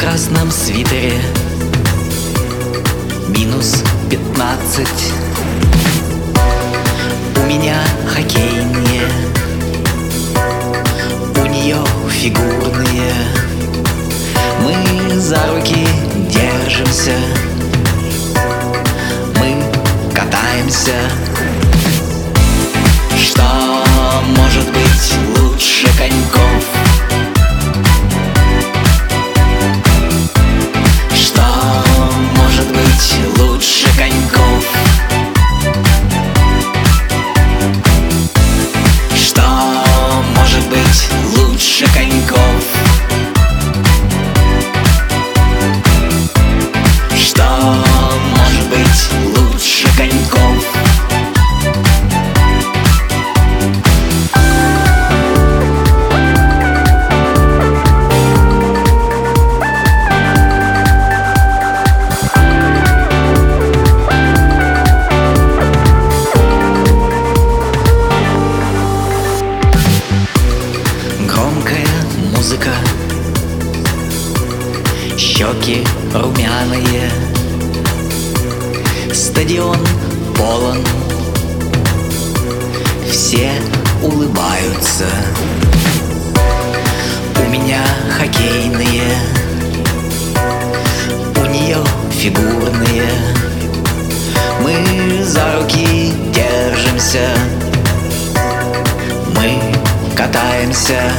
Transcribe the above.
красном свитере. Минус пятнадцать. У меня хоккейные У нее фигурные. Мы за руки держимся. Мы катаемся Щеки румяные. Стадион полон. Все улыбаются. У меня хоккейные. У нее фигурные. Мы за руки держимся. Мы катаемся